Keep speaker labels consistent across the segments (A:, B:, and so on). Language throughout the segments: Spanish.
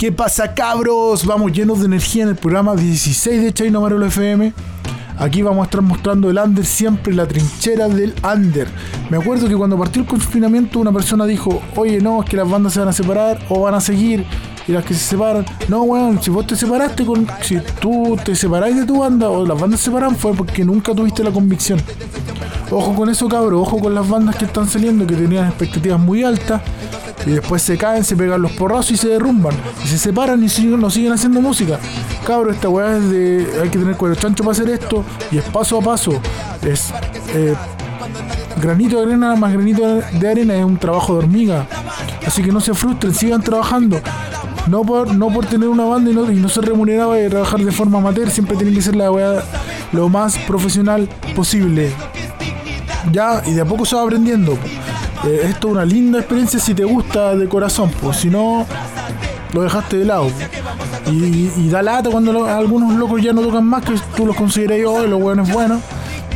A: ¿Qué pasa, cabros? Vamos llenos de energía en el programa 16 de Chino Marolo FM. Aquí vamos a estar mostrando el under siempre, la trinchera del under. Me acuerdo que cuando partió el confinamiento una persona dijo, oye no, es que las bandas se van a separar o van a seguir. Y las que se separan, no weón, si vos te separaste. Si tú te separáis de tu banda o las bandas se separan fue porque nunca tuviste la convicción. Ojo con eso cabros, ojo con las bandas que están saliendo que tenían expectativas muy altas y después se caen, se pegan los porrazos y se derrumban. Y se separan y no siguen haciendo música. Cabro, esta weá es de. Hay que tener cuero chancho para hacer esto. Y es paso a paso. Es. Eh, granito de arena más granito de arena es un trabajo de hormiga. Así que no se frustren, sigan trabajando. No por, no por tener una banda y no, y no ser remunerado y trabajar de forma amateur, siempre tienen que ser la weá lo más profesional posible. Ya, y de a poco se va aprendiendo. Eh, esto es una linda experiencia si te gusta de corazón, pues si no, lo dejaste de lado. Y, da lata cuando algunos locos ya no tocan más, que tú los consideras oh, lo bueno es bueno,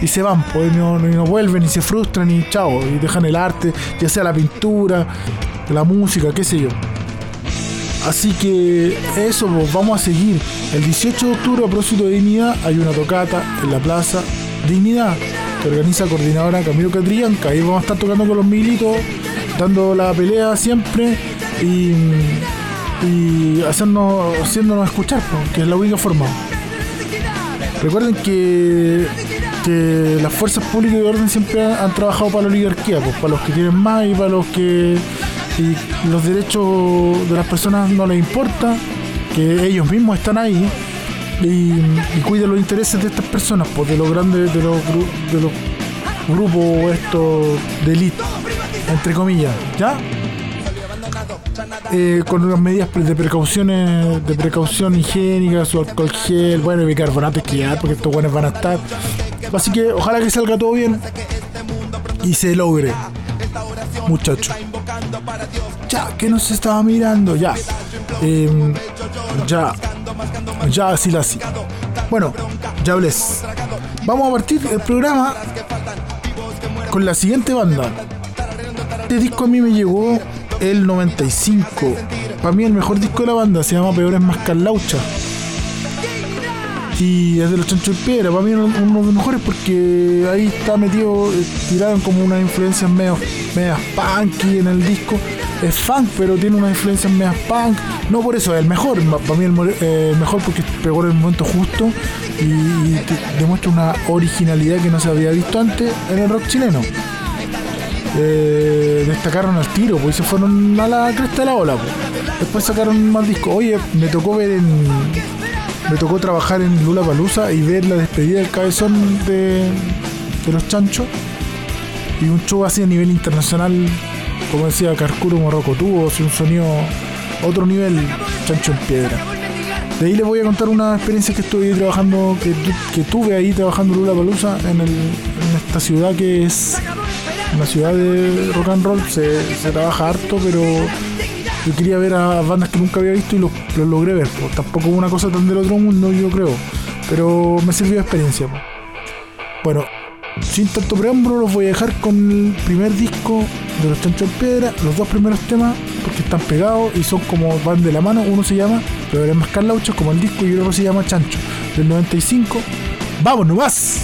A: y se van, pues y no, vuelven, y se frustran, y chao, y dejan el arte, ya sea la pintura, la música, qué sé yo. Así que eso, vamos a seguir. El 18 de octubre, a propósito de dignidad, hay una tocata en la plaza Dignidad organiza coordinadora Camilo Catrillanca. Ahí vamos a estar tocando con los militos, dando la pelea siempre y, haciéndonos escuchar, que es la única forma. Recuerden que, que las fuerzas públicas de orden siempre han, trabajado para la oligarquía, pues, para los que tienen más y para los que y los derechos de las personas no les importa, que ellos mismos están ahí y, cuida los intereses de estas personas, pues de los grandes, de los, de los grupos estos de elite, entre comillas, ¿ya? Eh, con unas medidas de precauciones, de precaución higiénica, su alcohol gel, bueno, y bicarbonato esquiar, porque estos buenos van a estar. Así que ojalá que salga todo bien y se logre, muchachos. Ya, que nos estaba mirando, ya. Em, ya. Ya, así la así. Bueno, ya hables. Vamos a partir el programa con la siguiente banda. Este disco a mí me llegó el 95. Para mí el mejor disco de la banda se llama Peores Más Carlaucha. Y es de los chanchos de piedra. Para mí uno, uno de los mejores porque ahí está metido, eh, tiraron como unas influencias medio, medias punky en el disco es funk, pero tiene una influencia media punk. No por eso es el mejor, para mí el eh, mejor porque pegó en el momento justo y, demuestra una originalidad que no se había visto antes en el rock chileno. Eh, destacaron al tiro, pues se fueron a la cresta de la ola. Pues. Después sacaron más discos. Oye, me tocó ver en. Me tocó trabajar en Lula Palusa y ver la despedida del cabezón de, de los chanchos. Y un show así a nivel internacional como decía Carcuro Morroco, tuvo un sonido otro nivel chancho en piedra. De ahí les voy a contar una experiencia que estoy trabajando, que, tuve ahí trabajando Lula Palusa en, esta ciudad que es una ciudad de rock and roll. Se, trabaja harto, pero yo quería ver a bandas que nunca había visto y los, logré ver. Pues. Tampoco una cosa tan del otro mundo, yo creo. Pero me sirvió de experiencia. Bueno, sin tanto preámbulo, los voy a dejar con el primer disco de los Chanchos en Piedra, los dos primeros temas, porque están pegados y son como van de la mano. Uno se llama Pero más Carlaucho, como el disco, y el otro se llama Chancho, del 95. ¡Vamos nomás!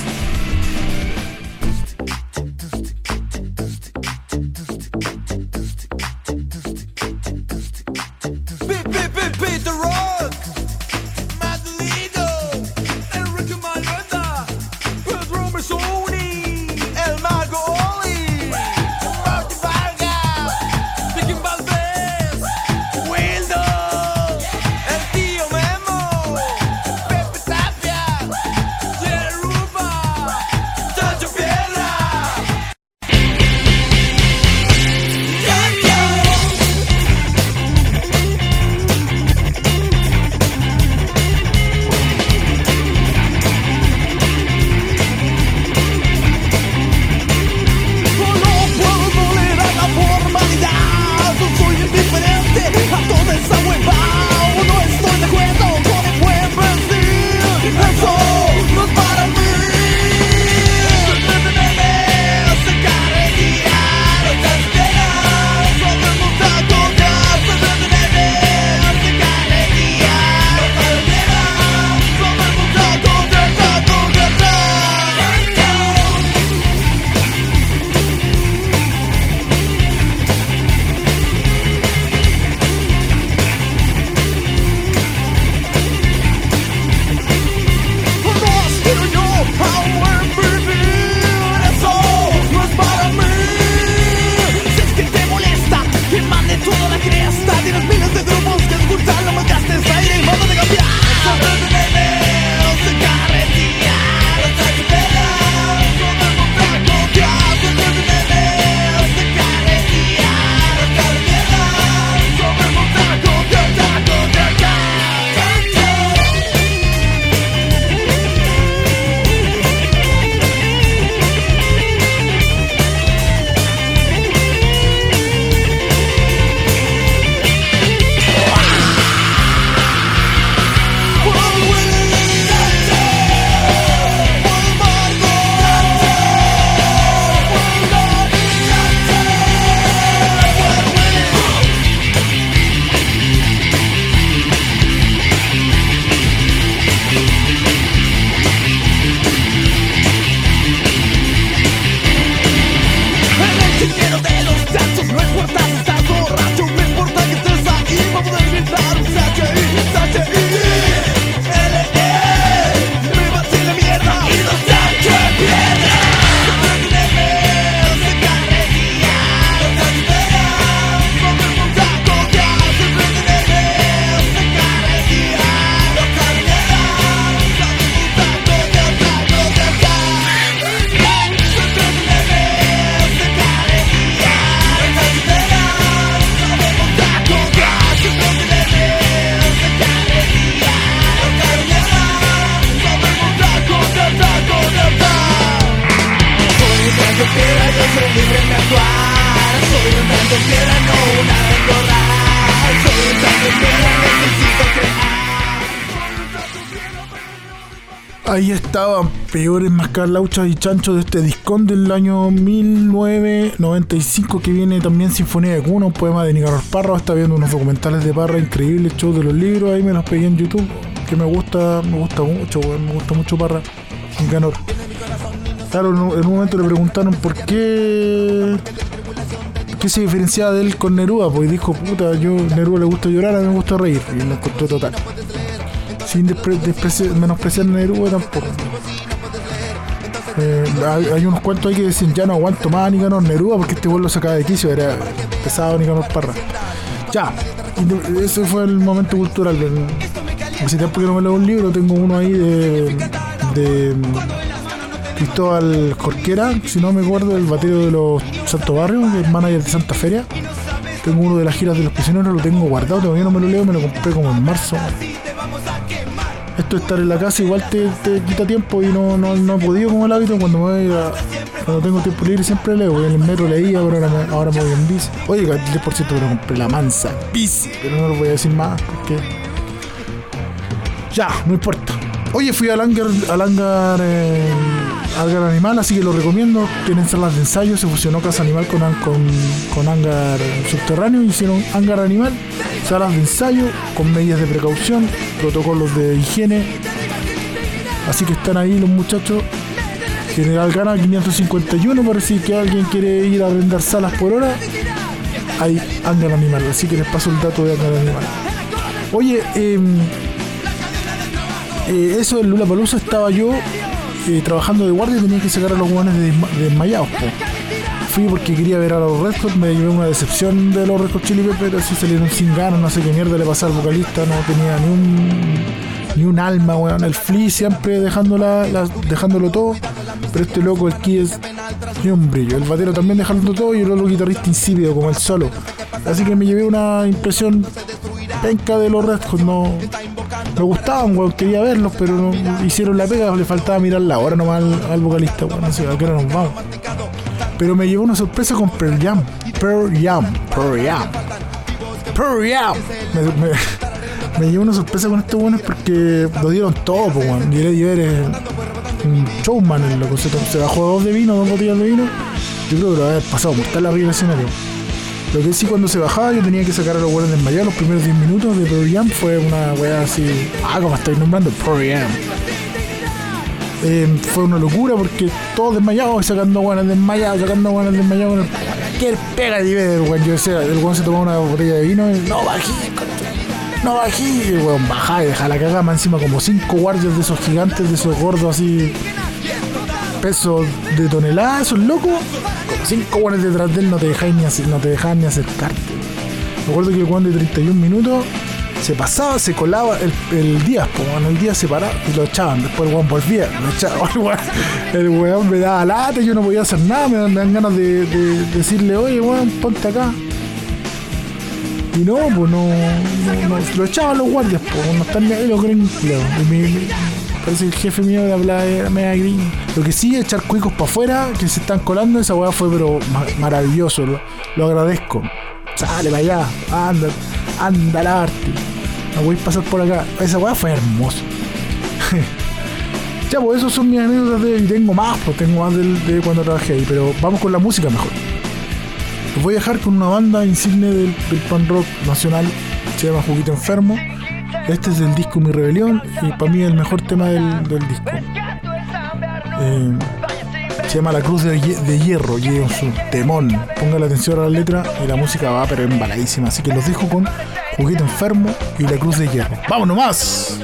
A: Estaban peores mascarlauchas y chanchos de este discón del año 1995 que viene también Sinfonía de Cuna, un poema de Nicanor Parra. Está viendo unos documentales de Parra increíbles, show de los libros, ahí me los pegué en YouTube, que me gusta, me gusta mucho, me gusta mucho Parra, Nicanor. Claro, en un momento le preguntaron por qué qué se diferenciaba de él con Neruda, pues dijo, puta, yo Neruda le gusta llorar, a mí me gusta reír, y lo encontró total. Sin menospreciar a Neruda tampoco. Eh, hay, unos cuentos ahí que dicen, ya no aguanto más a Nicanor Neruda porque este vuelo sacaba de quicio, era pesado Nicanor Parra. Ya, ese fue el momento cultural. Hace tiempo que no me leo un libro, tengo uno ahí de, de Cristóbal Jorquera, si no me acuerdo, el bateo de los Santo Barrio, que es manager de Santa Feria. Tengo uno de las giras de los prisioneros, lo tengo guardado, todavía no me lo leo, me lo compré como en marzo. Esto de estar en la casa igual te, quita tiempo y no, no, no, he podido como el hábito cuando me voy a, cuando tengo tiempo libre siempre leo. En el metro leía, pero ahora me, ahora me voy en bici. Oye, 10% me lo compré la mansa bici, pero no lo voy a decir más porque. Ya, no importa. Oye, fui al hangar, al hangar, eh, hangar animal, así que lo recomiendo. Tienen salas de ensayo, se fusionó Casa Animal con, con, con hangar subterráneo, hicieron hangar animal, salas de ensayo con medidas de precaución, protocolos de higiene. Así que están ahí los muchachos. General Gana 551, por si que alguien quiere ir a vender salas por hora. Hay hangar animal, así que les paso el dato de hangar animal. Oye, eh, eh, eso del Lula Palusa estaba yo eh, trabajando de guardia tenía que sacar a los guanes de, desmayados. Fui porque quería ver a los Red me llevé una decepción de los Red Chili Peppers, así salieron sin ganas, no sé qué mierda le pasaba al vocalista, no tenía ni un ni un alma, weón. El Flea siempre dejándola, dejándolo todo, pero este loco, el Kies, ni un brillo. El batero también dejándolo todo y el otro guitarrista insípido, como el solo. Así que me llevé una impresión penca de los Red Hot, no, me gustaban, weón, quería verlos, pero hicieron la pega, le faltaba mirar la hora nomás al, vocalista, weón, no sé a qué hora nos vamos. Pero me llevó una sorpresa con Pearl Jam. Pearl Jam, Pearl Jam. Pearl Jam. Me, llevó una sorpresa con estos buenos porque lo dieron todo, weón. Y Eddie un showman, el loco. Se, se bajó dos de vino, dos botellas de vino. Yo creo que lo había pasado mortal arriba del escenario. Lo que sí, cuando se bajaba, yo tenía que sacar a los buenos desmayados. Los primeros 10 minutos de Pearl fue una weá así. Ah, como estáis nombrando, Pearl eh, fue una locura porque todos desmayados, sacando buenas desmayados, sacando buenas desmayados. ¿Qué pega de ver, weón? Yo decía, el weón se tomaba una botella de vino y no bajé, no bajé. Y weón, bajá y deja la cagama encima como cinco guardias de esos gigantes, de esos gordos así. Peso de toneladas, esos locos cinco guanes detrás de él no te dejáis ni, no dejaban ni acercarte. Me acuerdo que el guan de 31 minutos se pasaba, se colaba el, día, pues en el día se paraba y lo echaban. Después el guan volvía, lo echaban. El weón me daba lata, yo no podía hacer nada, me dan, ganas de, decirle, oye weón, ponte acá. Y no, pues no, lo echaban los guardias, pues no están ahí los gringos. Parece el jefe mío de hablar era media green. Lo que sí, echar cuicos para afuera, que se están colando, esa weá fue pero maravilloso. Lo, agradezco. Sale para allá, anda, anda la arte. No voy a pasar por acá. Esa weá fue hermosa. ya, pues esos son mis anécdotas de, y tengo más, pues tengo más de, cuando trabajé ahí, pero vamos con la música mejor. Los voy a dejar con una banda insigne del, del pan rock nacional, se llama Juguito Enfermo. Este es el disco Mi Rebelión y para mí el mejor tema del, disco. Eh, se llama La Cruz de, Hierro y es un temón. Ponga la atención a la letra y la música va pero embaladísima. Así que los dejo con Juguito Enfermo y La Cruz de Hierro. ¡Vámonos más!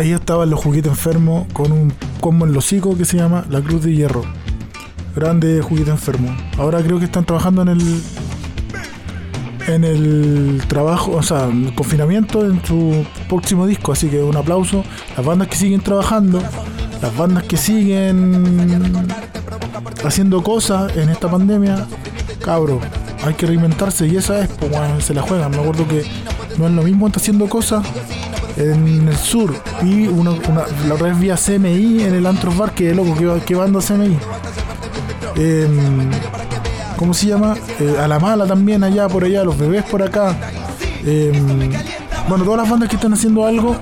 A: Ahí estaban los juguetes enfermos con un combo en los hocico que se llama la Cruz de Hierro. Grande juguete enfermo. Ahora creo que están trabajando en el en el trabajo, o sea, en el confinamiento en su próximo disco, así que un aplauso. Las bandas que siguen trabajando, las bandas que siguen haciendo cosas en esta pandemia, cabro, hay que reinventarse y esa es, pues se la juegan. Me acuerdo que no es lo mismo estar haciendo cosas en el sur y una, la otra vez vi a CMI en el Antros Bar, que loco, que, que banda CMI. Em, ¿Cómo se llama? Eh, a la mala también allá, por allá, los bebés por acá. Em, bueno, todas las bandas que están haciendo algo.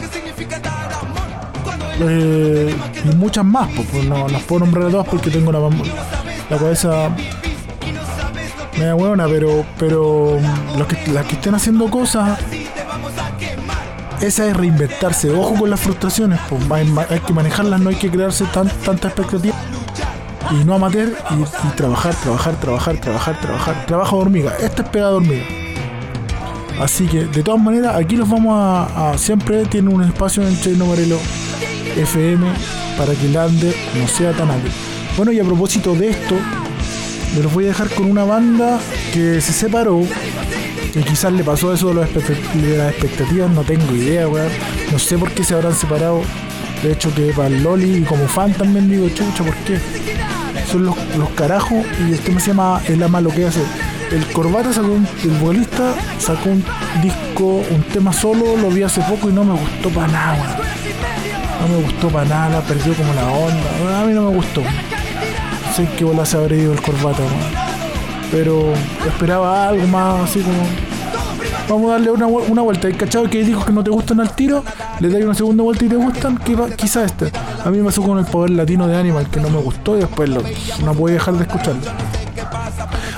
A: Eh, y muchas más, pues, pues, no las puedo nombrar a todas porque tengo la, la cabeza media buena, pero, pero los que, las que estén haciendo cosas esa es reinventarse. Ojo con las frustraciones, pues hay que manejarlas, no hay que crearse tan, tanta expectativa y no amateur y, y, trabajar, trabajar, trabajar, trabajar, trabajar. Trabajo de hormiga. Esta es pegada de hormiga. Así que de todas maneras, aquí los vamos a, siempre tiene un espacio en Chino Morelo FM para que el under no sea tan alto. Bueno, y a propósito de esto, me los voy a dejar con una banda que se separó. Que quizás le pasó eso de, las expectativas, no tengo idea, weón. No sé por qué se habrán separado. De hecho, que para el Loli y como fan también digo, chucha, ¿por qué? son los, carajos y el tema se llama El ama lo que hace. El Corbata sacó un, el vocalista sacó un disco, un tema solo, lo vi hace poco y no me gustó para nada, No me gustó para nada, perdió como la onda. A mí no me gustó. sé que bola se habrá ido el Corbata, Pero esperaba algo más así como vamos a darle una, una vuelta. ¿Hay cachado que discos que no te gustan al tiro? Le dais una segunda vuelta y te gustan, quizá este. A mí me pasó con el poder latino de Animal, que no me gustó y después lo, no pude dejar de escucharlo.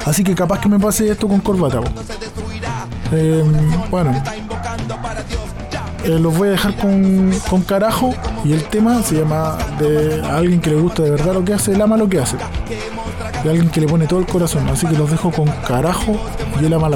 A: Así que capaz que me pase esto con Corbata. Eh, bueno, eh, los voy a dejar con, con, carajo y el tema se llama de alguien que le gusta de verdad lo que hace, él ama lo que hace. De alguien que le pone todo el corazón. Así que los dejo con carajo y él ama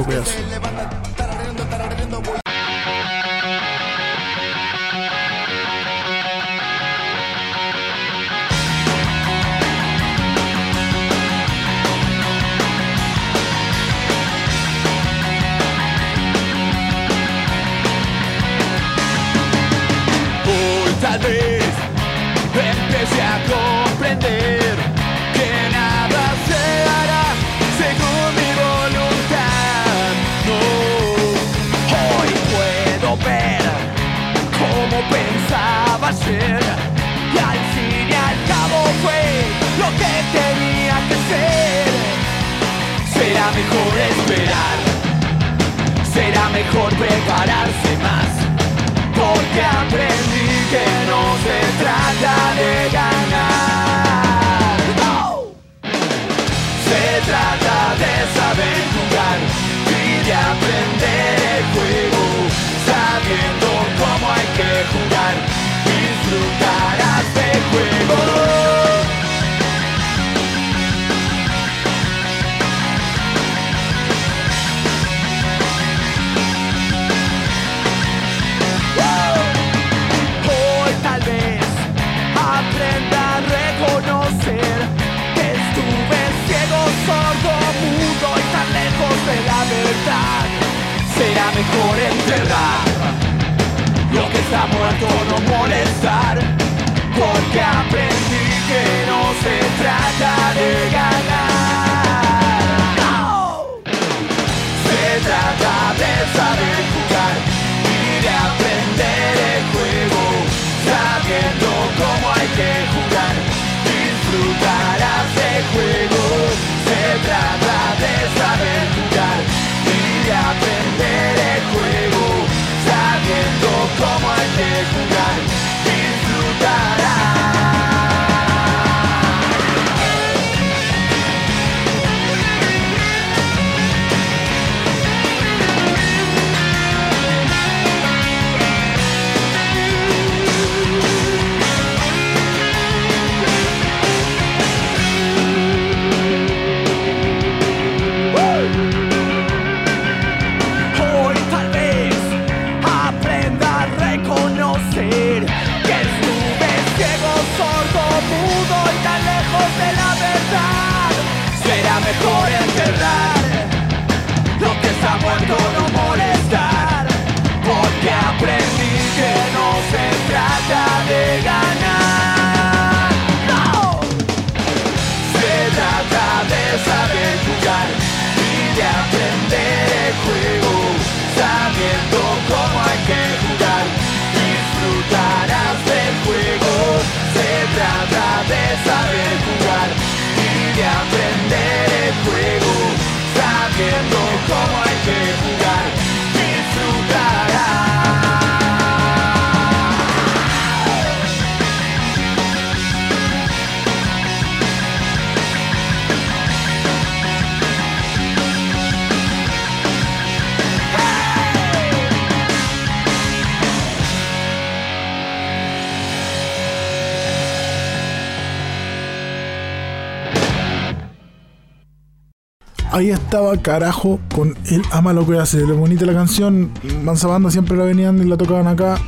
A: Ahí estaba carajo con el ama lo que hace. Lo bonita la canción. Mansa Banda siempre la venían y la tocaban acá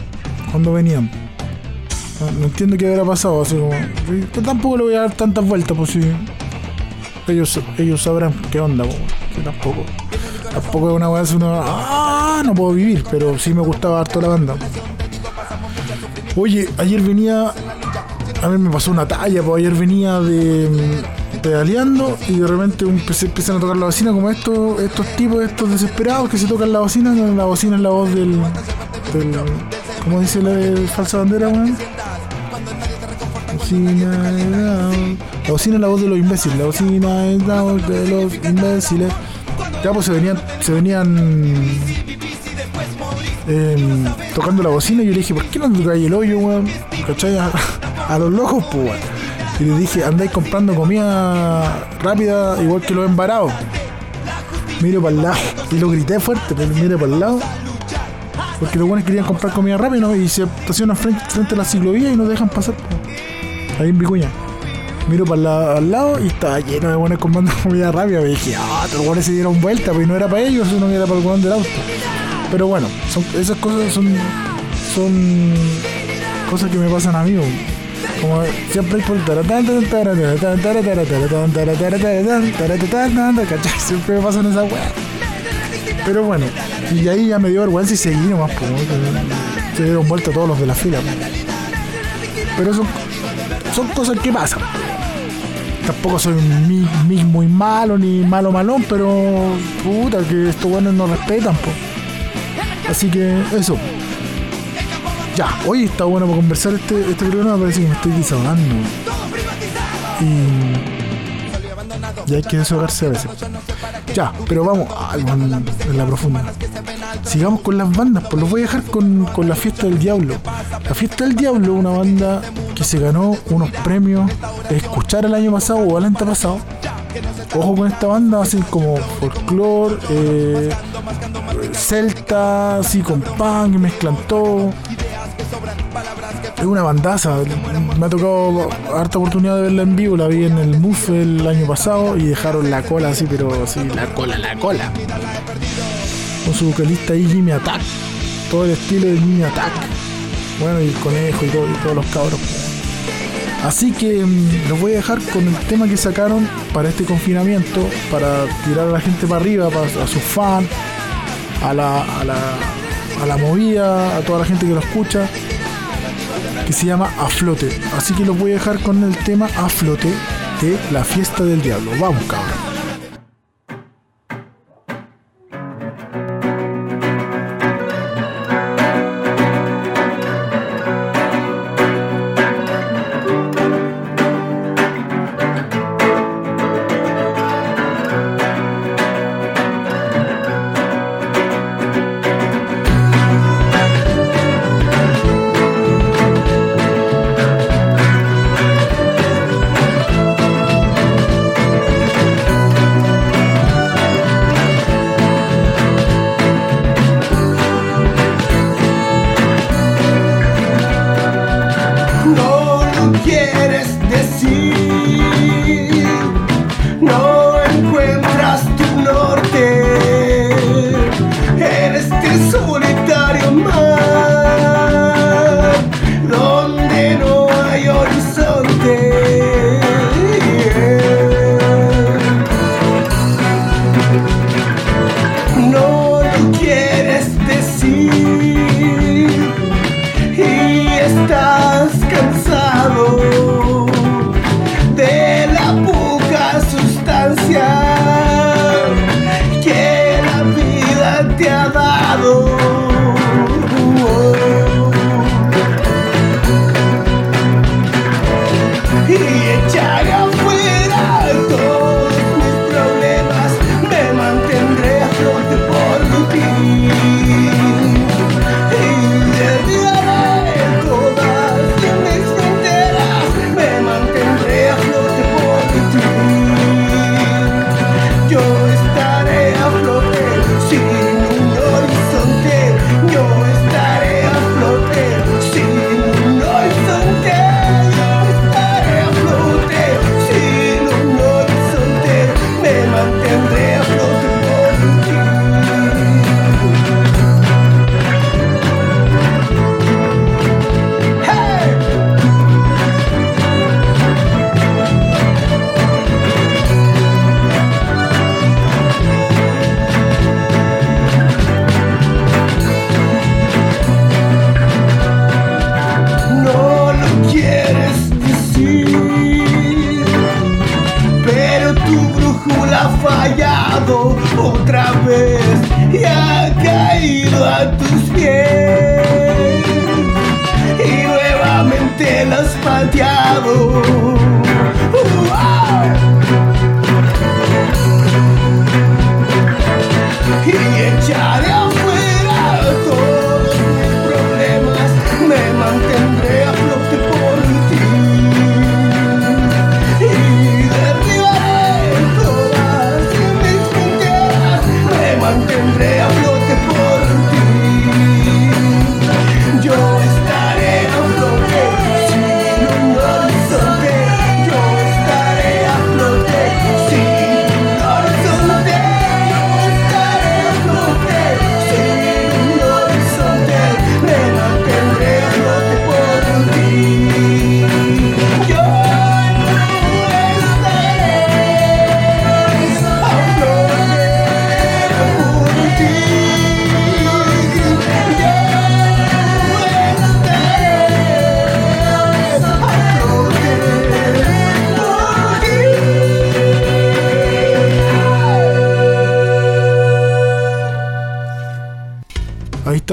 A: cuando venían. No, entiendo qué hubiera pasado. Así como. Yo tampoco le voy a dar tantas vueltas, pues si. Ellos, ellos sabrán qué onda, po. Yo tampoco. Tampoco es una weá así, una. ¡Ah! No puedo vivir, pero sí me gustaba harto la banda. Oye, ayer venía. A mí me pasó una talla, pues ayer venía de pedaleando y de repente un- se empiezan a tocar la bocina como estos, estos tipos, estos desesperados que se tocan la bocina, la bocina es la voz del, del ¿cómo dice la de falsa bandera, weón? Bocina la bocina es la voz de los imbéciles, la bocina es la voz de los imbéciles. Ya pues se venían, se venían em, tocando la bocina y yo le dije, ¿por qué no tocáis el hoyo, weón? ¿Cachai? A, los locos, pues. Y le dije, andáis comprando comida rápida igual que los embarados. Miro para el lado. Y lo grité fuerte, pero mire para el lado. Porque los buenos querían comprar comida rápida ¿no? y se estacionan frente, frente a la ciclovía y no dejan pasar. Ahí en Vicuña. Miro para la- al lado y estaba lleno de buenos comprando comida rápida. Y dije, ah, todos los buenos se dieron vuelta, pues no era para ellos, que era para el weón del auto. Pero bueno, son, esas cosas son, son cosas que me pasan a mí. Como siempre ¿cachai? Siempre me pasan esa weá. Pero bueno, y ahí ya me dio vergüenza y seguí nomás, pues, se dieron vuelta todos los de la fila. Pero eso son cosas que pasan. Tampoco soy mi, mi muy malo ni malo malón, pero puta, que estos buenos no respetan, pues. Así que eso. Ya, hoy está bueno para conversar este, este programa, parece que me estoy desahogando. Y, y hay que desahogarse a veces. Ya, pero vamos weón, en la profunda. Sigamos con las bandas, pues los voy a dejar con, con la Fiesta del Diablo. La Fiesta del Diablo, una banda que se ganó unos premios de escuchar el año pasado o el antepasado. Ojo con esta banda, así como folclore, eh, celta, así con punk, mezclan todo. Es una bandaza. Me ha tocado harta oportunidad de verla en vivo. La vi en el MUF el año pasado y dejaron la cola así, pero así, la cola, la cola. Con su vocalista ahí, Jimmy Attack. Todo el estilo de Jimmy Attack. Bueno, y el conejo y, todo- y todos los cabros. Así que mm, los voy a dejar con el tema que sacaron para este confinamiento, para tirar a la gente para arriba, para, a sus fans, a la, a, la, a la movida, a toda la gente que lo escucha, que se llama A Flote. Así que los voy a dejar con el tema A Flote de La Fiesta del Diablo. Vamos, cabrón.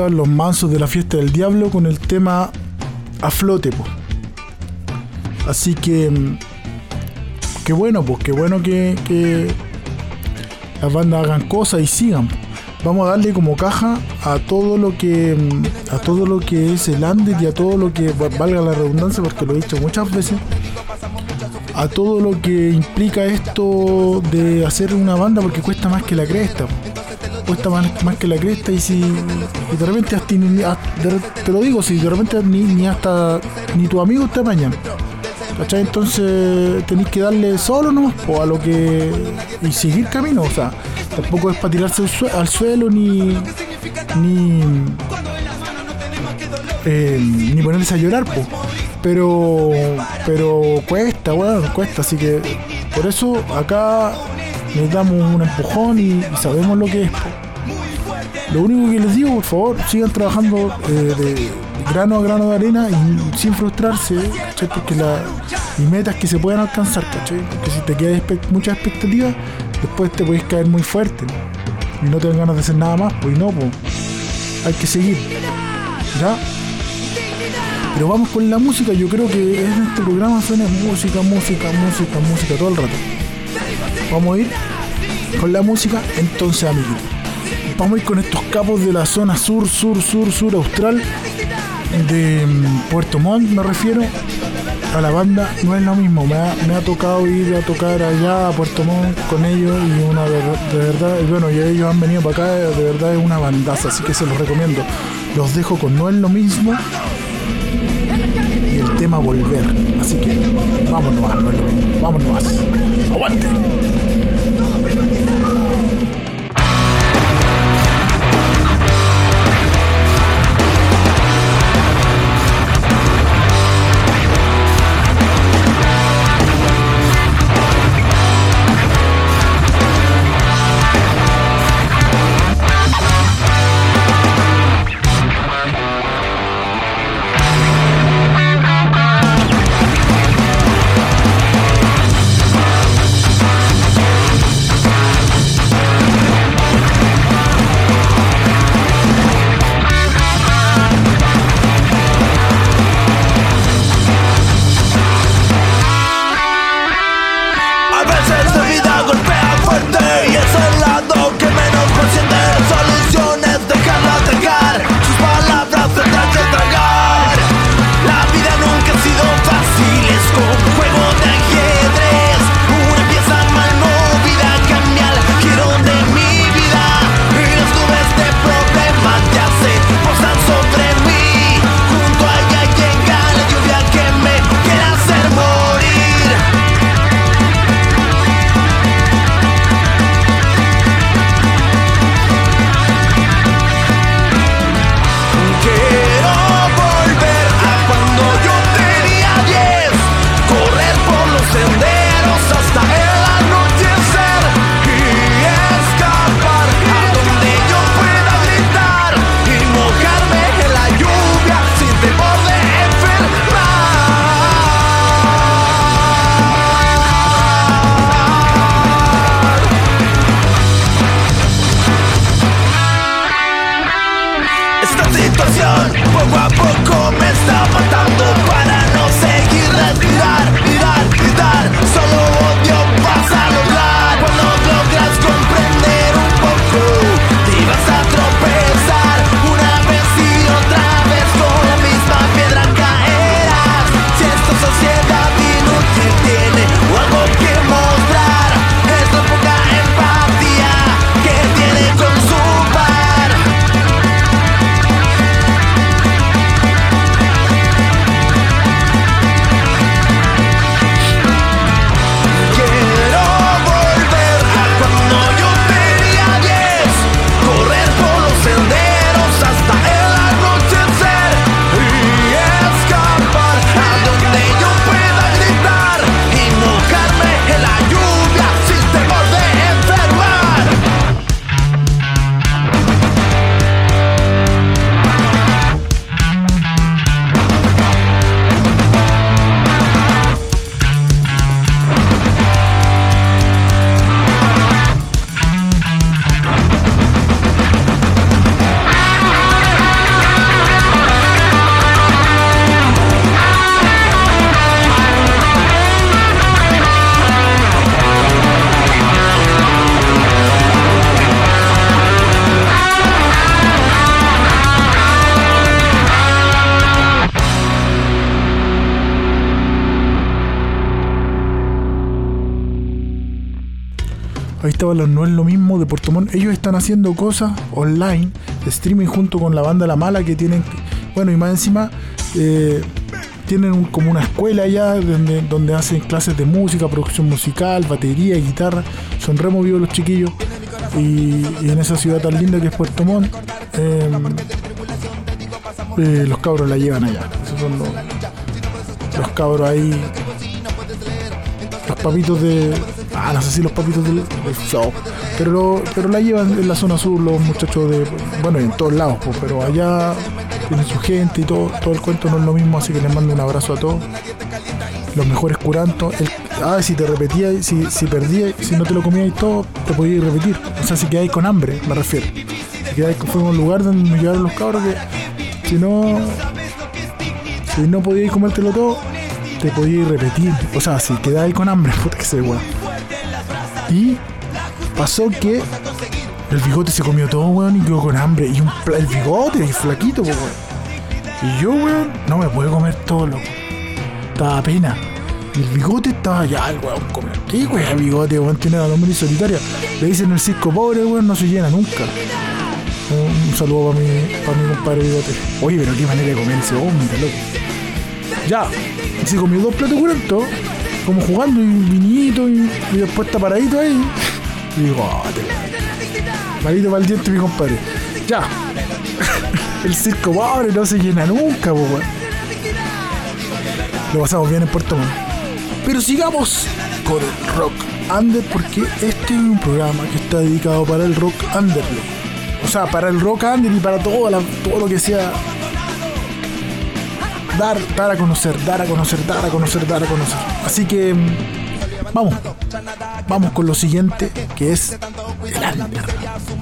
A: Los mansos de la fiesta del diablo con el tema a flote, pues. Así que. mm, Qué bueno, pues, qué bueno que, las bandas hagan cosas y sigan. Vamos a darle como caja a todo lo que mm, a todo lo que es el Andes y a todo lo que va- valga la redundancia porque lo he dicho muchas veces a todo lo que implica esto de hacer una banda porque cuesta más que la cresta cuesta más, más que la cresta y si de repente hasta ni- hasta- te lo digo si de repente ni, ni hasta ni tu amigo te apañan entonces tenéis que darle solo nomás a lo que y seguir camino o sea tampoco es para tirarse al, sue- al suelo ni ni eh, ni ponerse a llorar po. pero pero cuesta weón cuesta así que por eso acá necesitamos un empujón y, sabemos lo que es. Lo único que les digo, por favor, sigan trabajando eh, de grano a grano de arena y sin frustrarse. Porque la, y metas que se puedan alcanzar, ¿cachai? Porque si te quedas muchas expectativas, después te puedes caer muy fuerte y no te ganas de hacer nada más, pues no, pues hay que seguir, ¿ya? Pero vamos con la música, yo creo que en este programa suena música, música, música, música todo el rato. Vamos a ir con la música, entonces amiguitos. Vamos a ir con estos capos de la zona sur, sur, sur, sur austral de mm, Puerto Montt, me refiero. A la banda no es lo mismo, me ha, tocado ir a tocar allá a Puerto Montt con ellos y una de, de verdad, bueno, y ellos han venido para acá, de verdad es una bandaza, así que se los recomiendo. Los dejo con No es lo mismo y el tema Volver, así que vámonos, no es lo mismo, vámonos, aguante. No es lo mismo de Puerto Montt. Ellos están haciendo cosas online, streaming junto con la banda La Mala que tienen. Bueno, y más encima. eh, tienen un- como una escuela allá donde, donde hacen clases de música, producción musical, batería, guitarra. Son removidos los chiquillos. Y, y en esa ciudad tan linda que es Puerto Montt, eh, eh, los cabros la llevan allá. Esos son los, los cabros ahí. Papitos de. Ah, no sé si los papitos del, show. Pero, pero la llevan en la zona sur los muchachos de. Bueno, en todos lados, pues, pero allá tienen su gente y todo, todo el cuento no es lo mismo, así que les mando un abrazo a todos. Los mejores curantos. El- ah, si te repetías, si, si perdías, si no te lo comías y todo, te podías repetir. O sea, si quedáis con hambre, me refiero. Si quedáis a un lugar donde nos llevaron los cabros que si no. Si no podíais comértelo todo, te podíais repetir. O sea, si quedáis con hambre, puta que se weón. Y pasó que el bigote se comió todo, weón, y quedó con hambre. Y un el bigote, y flaquito, weón. Y yo, weón, no me puedo comer todo, loco. Estaba pena. Y el bigote estaba allá, el weón, come. ¿Qué weón, bigote, weón? Tiene la nombre solitaria. Le dicen el circo pobre, weón, no se llena nunca. Un, saludo para mi, para mi compadre bigote. Oye, pero qué manera de comer ese hombre, loco. Ya, se comió dos platos curentos, como jugando y un vinito y, después está paradito ahí. Y digo, "Ah, te- el diente mi compadre. Ya. el circo pobre no se llena nunca, po. Lo pasamos bien en Puerto Montt. Pero sigamos con el rock under porque este es un programa que está dedicado para el rock under. O sea, para el rock under y para todo, todo lo que sea dar, dar a conocer, dar a conocer, dar a conocer, dar a conocer. Así que mm, vamos, vamos con lo siguiente, que es el under.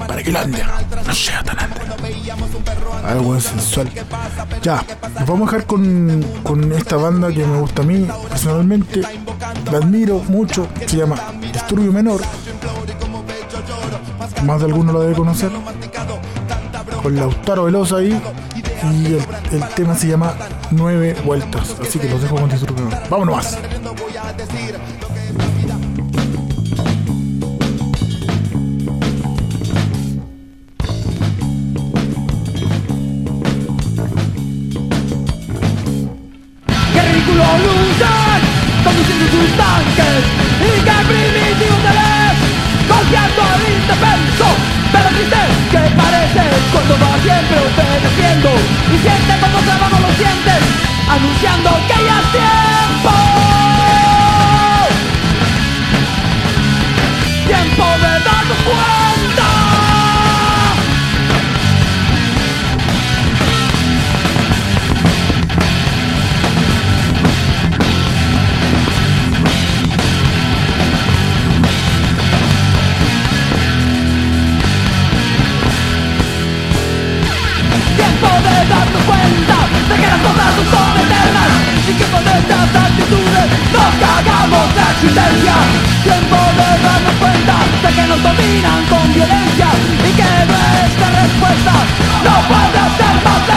A: Para que el under no sea tan under. Algo sensual. Ya, nos vamos a dejar con, con esta banda que me gusta a mí personalmente. La admiro mucho. Se llama Disturbio Menor. Más de alguno la debe conocer. Con Lautaro Velosa ahí. Y el, el tema se llama Nueve Vueltas. Así que los dejo con Disturbio Menor. Vámonos más.
B: Anunciando que ya es tiempo. Tiempo de darnos cuenta existencia. Tiempo de darnos cuenta de que nos dominan con violencia y que nuestra respuesta no puede ser más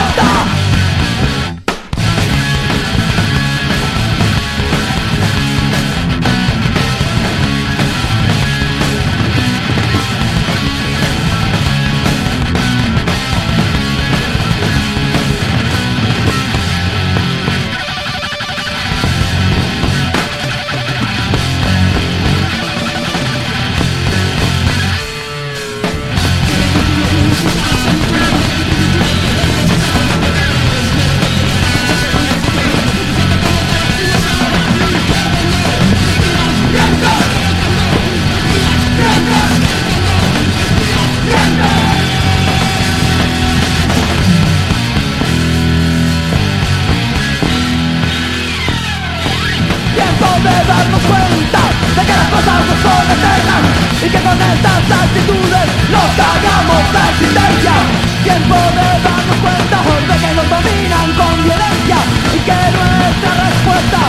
B: de que las cosas no son eternas y que con estas actitudes nos cagamos la existencia. Tiempo de darnos cuenta de que nos dominan con violencia y que nuestra respuesta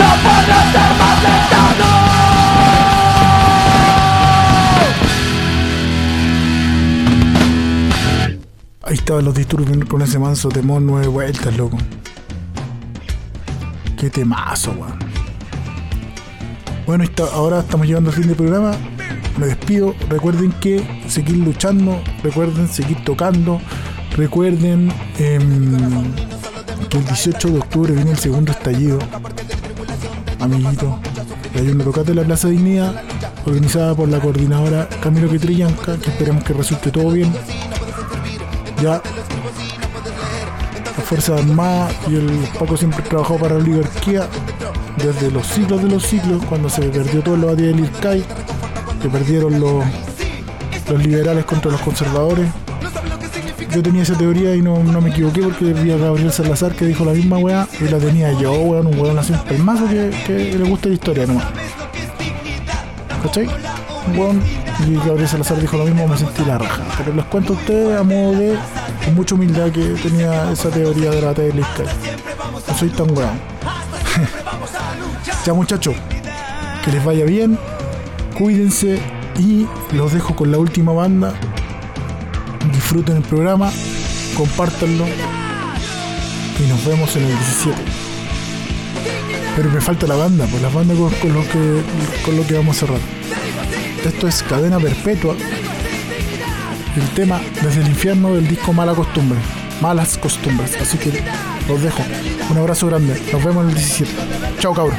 B: no puede ser más lenta. ¡No!
A: Ahí estaban los disturbios con ese manso temor nueve vueltas, loco. Qué temazo, weón. Bueno, ahora estamos llegando al fin del programa. me despido. Recuerden que seguir luchando, recuerden seguir tocando, recuerden em, que el 18 de octubre viene el segundo estallido. Amiguito, hay una tocata en la Plaza Dignidad, organizada por la coordinadora Camilo Quetrillanca, que esperemos que resulte todo bien. Ya las Fuerzas Armadas y el Paco siempre trabajó para la oligarquía desde los siglos de los siglos, cuando se perdió todo lo del IRCAI, que perdieron los, los liberales contra los conservadores. Yo tenía esa teoría y no, no me equivoqué porque vi a Gabriel Salazar que dijo la misma weá y la tenía yo, weón, un weón así, el mazo que, que le gusta la historia nomás. ¿Cachai? Un weón y Gabriel Salazar dijo lo mismo, me sentí la raja. Pero les cuento a ustedes a modo de, mucha humildad que tenía esa teoría de la IRCAI. No soy tan weón. Ya muchachos, que les vaya bien, cuídense y los dejo con la última banda. Disfruten el programa, compártanlo y nos vemos en el 17. Pero me falta la banda, pues la banda con, lo que con lo que vamos a cerrar. Esto es Cadena Perpetua. El tema desde el infierno del disco Mala Costumbre. Malas costumbres. Así que los dejo. Un abrazo grande. Nos vemos en el 17. Chao cabros.